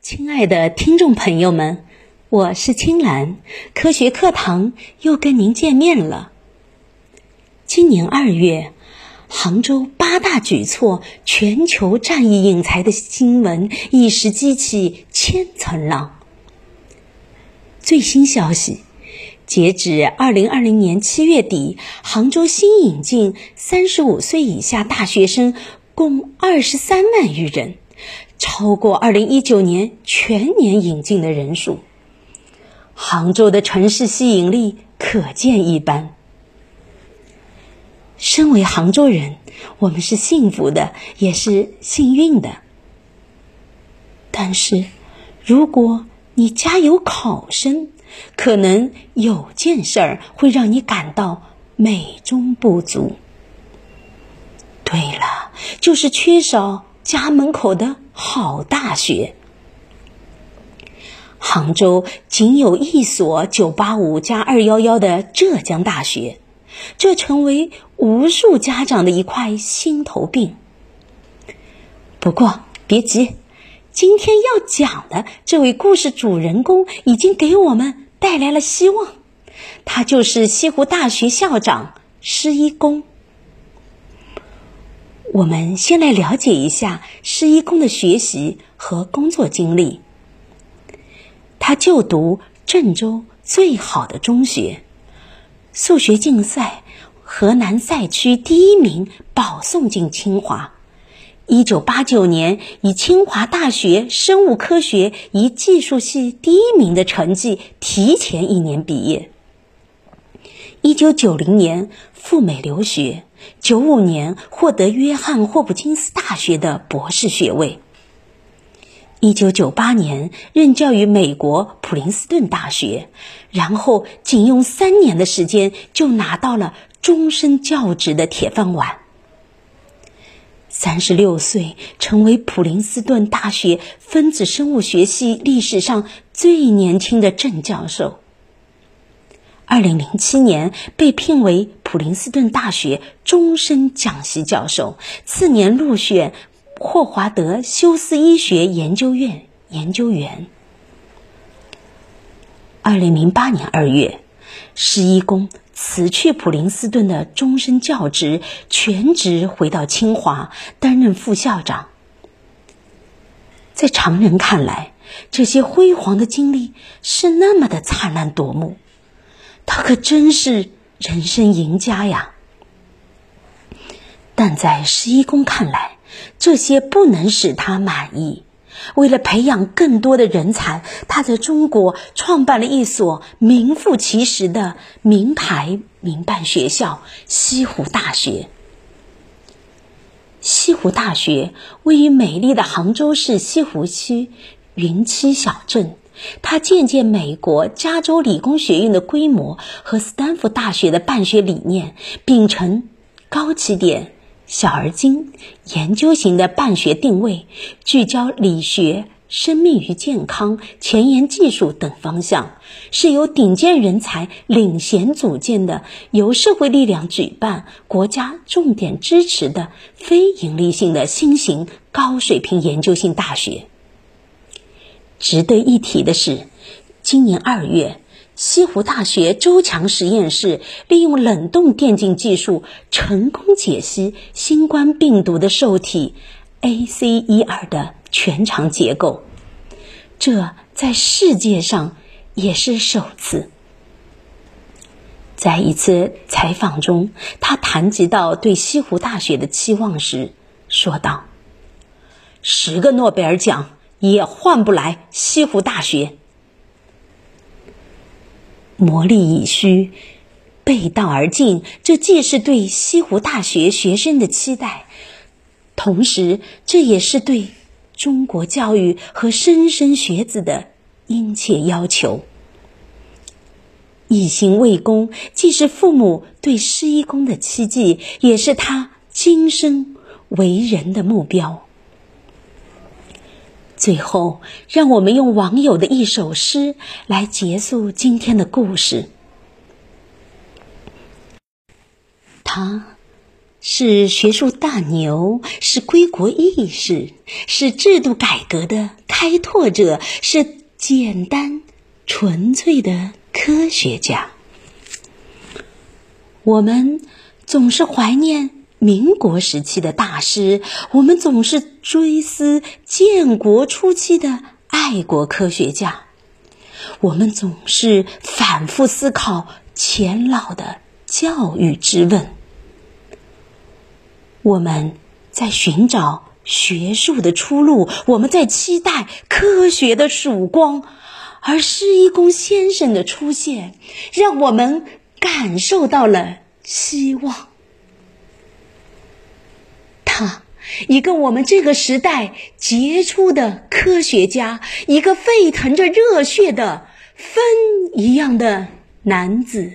亲爱的听众朋友们，我是青兰，科学课堂又跟您见面了。今年二月，杭州八大举措全球战役引才的新闻一时激起千层浪。最新消息，截止二零二零年七月底，杭州新引进三十五岁以下大学生共二十三万余人。超过二零一九年全年引进的人数，杭州的城市吸引力可见一斑。身为杭州人，我们是幸福的，也是幸运的。但是，如果你家有考生，可能有件事儿会让你感到美中不足。对了，就是缺少。家门口的好大学，杭州仅有一所985加211的浙江大学，这成为无数家长的一块心头病。不过别急，今天要讲的这位故事主人公已经给我们带来了希望，他就是西湖大学校长施一公。我们先来了解一下施一公的学习和工作经历。他就读郑州最好的中学，数学竞赛河南赛区第一名，保送进清华。一九八九年以清华大学生物科学与技术系第一名的成绩，提前一年毕业。一九九零年赴美留学。九五年获得约翰霍普金斯大学的博士学位。一九九八年任教于美国普林斯顿大学，然后仅用三年的时间就拿到了终身教职的铁饭碗。三十六岁成为普林斯顿大学分子生物学系历史上最年轻的正教授。二零零七年被聘为普林斯顿大学终身讲席教授，次年入选霍华德休斯医学研究院研究员。二零零八年二月，施一公辞去普林斯顿的终身教职，全职回到清华担任副校长。在常人看来，这些辉煌的经历是那么的灿烂夺目。他可真是人生赢家呀！但在施一公看来，这些不能使他满意。为了培养更多的人才，他在中国创办了一所名副其实的名牌民办学校——西湖大学。西湖大学位于美丽的杭州市西湖区云栖小镇。他借鉴美国加州理工学院的规模和斯坦福大学的办学理念，秉承高起点、小而精、研究型的办学定位，聚焦理学、生命与健康、前沿技术等方向，是由顶尖人才领衔组建的，由社会力量举办、国家重点支持的非营利性的新型高水平研究性大学。值得一提的是，今年二月，西湖大学周强实验室利用冷冻电镜技术成功解析新冠病毒的受体 ACE2 的全长结构，这在世界上也是首次。在一次采访中，他谈及到对西湖大学的期望时，说道：“十个诺贝尔奖。”也换不来西湖大学。磨砺已虚，背道而进，这既是对西湖大学学生的期待，同时这也是对中国教育和莘莘学子的殷切要求。一心为公，既是父母对施一公的期冀，也是他今生为人的目标。最后，让我们用网友的一首诗来结束今天的故事。他是学术大牛，是归国义士，是制度改革的开开拓者，是简单纯粹的科学家。我们总是怀念民国时期的大师，我们总是追思建国初期的爱国科学家，我们总是反复思考钱老的教育之问。我们在寻找学术的出路，我们在期待科学的曙光，而施一公先生的出现，让我们。感受到了希望，他一个我们这个时代杰出的科学家，一个沸腾着热血的风一样的男子。